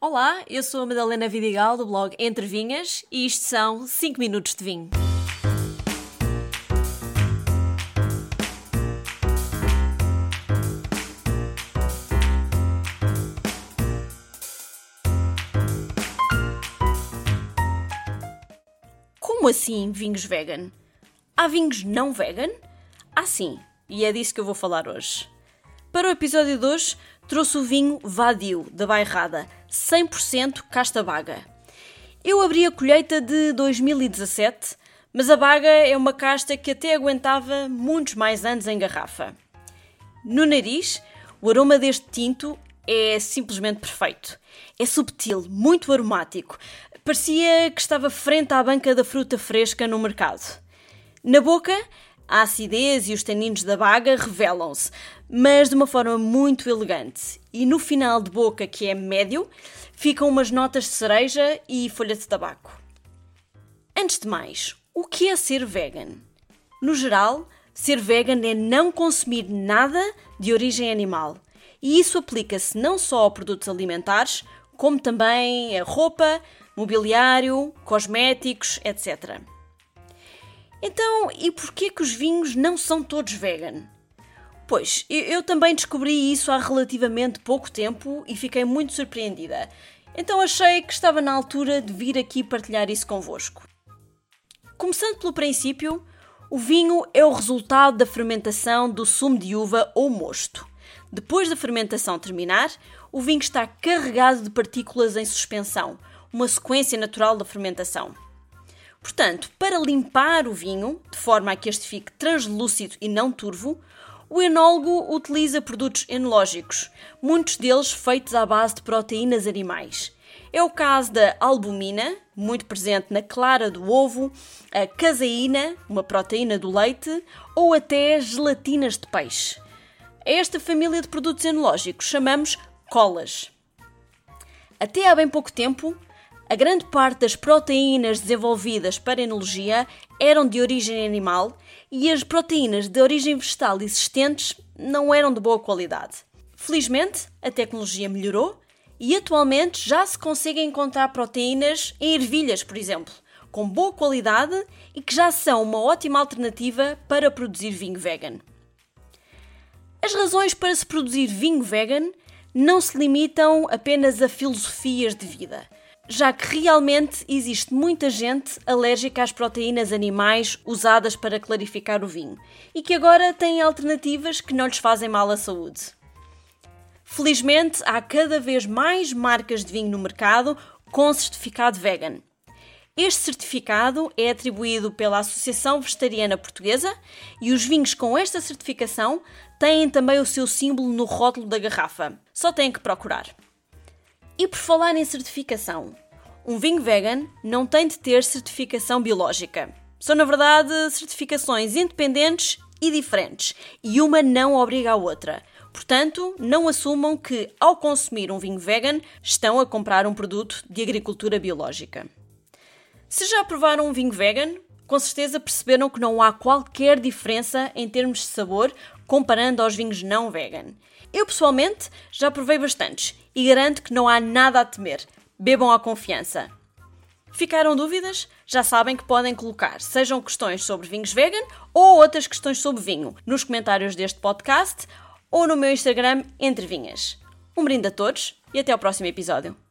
Olá, eu sou a Madalena Vidigal do blog Entre Vinhas e isto são 5 minutos de vinho. Como assim vinhos vegan? Há vinhos não vegan? Ah, sim, e é disso que eu vou falar hoje. Para o episódio de hoje, trouxe o vinho Vadio, da Bairrada, 100% casta baga. Eu abri a colheita de 2017, mas a baga é uma casta que até aguentava muitos mais anos em garrafa. No nariz, o aroma deste tinto é simplesmente perfeito. É subtil, muito aromático. Parecia que estava frente à banca da fruta fresca no mercado. Na boca, a acidez e os taninos da baga revelam-se, mas de uma forma muito elegante. E no final de boca, que é médio, ficam umas notas de cereja e folha de tabaco. Antes de mais, o que é ser vegan? No geral, ser vegan é não consumir nada de origem animal. E isso aplica-se não só a produtos alimentares, como também a roupa, mobiliário, cosméticos, etc. Então, e porquê que os vinhos não são todos vegan? Pois, eu também descobri isso há relativamente pouco tempo e fiquei muito surpreendida. Então achei que estava na altura de vir aqui partilhar isso convosco. Começando pelo princípio, o vinho é o resultado da fermentação do sumo de uva ou mosto. Depois da fermentação terminar, o vinho está carregado de partículas em suspensão, uma sequência natural da fermentação. Portanto, para limpar o vinho, de forma a que este fique translúcido e não turvo, o enólogo utiliza produtos enológicos, muitos deles feitos à base de proteínas animais. É o caso da albumina, muito presente na clara do ovo, a caseína, uma proteína do leite, ou até gelatinas de peixe. A esta família de produtos enológicos chamamos colas. Até há bem pouco tempo, a grande parte das proteínas desenvolvidas para enologia eram de origem animal e as proteínas de origem vegetal existentes não eram de boa qualidade. Felizmente, a tecnologia melhorou e atualmente já se conseguem encontrar proteínas em ervilhas, por exemplo, com boa qualidade e que já são uma ótima alternativa para produzir vinho vegan. As razões para se produzir vinho vegan não se limitam apenas a filosofias de vida já que realmente existe muita gente alérgica às proteínas animais usadas para clarificar o vinho e que agora têm alternativas que não lhes fazem mal à saúde. Felizmente, há cada vez mais marcas de vinho no mercado com certificado vegan. Este certificado é atribuído pela Associação Vegetariana Portuguesa e os vinhos com esta certificação têm também o seu símbolo no rótulo da garrafa. Só têm que procurar. E por falar em certificação, um vinho vegan não tem de ter certificação biológica. São, na verdade, certificações independentes e diferentes, e uma não obriga a outra. Portanto, não assumam que, ao consumir um vinho vegan, estão a comprar um produto de agricultura biológica. Se já provaram um vinho vegan, com certeza perceberam que não há qualquer diferença em termos de sabor comparando aos vinhos não vegan. Eu pessoalmente já provei bastantes e garanto que não há nada a temer. Bebam à confiança. Ficaram dúvidas? Já sabem que podem colocar, sejam questões sobre vinhos vegan ou outras questões sobre vinho, nos comentários deste podcast ou no meu Instagram Entre Vinhas. Um brinde a todos e até ao próximo episódio.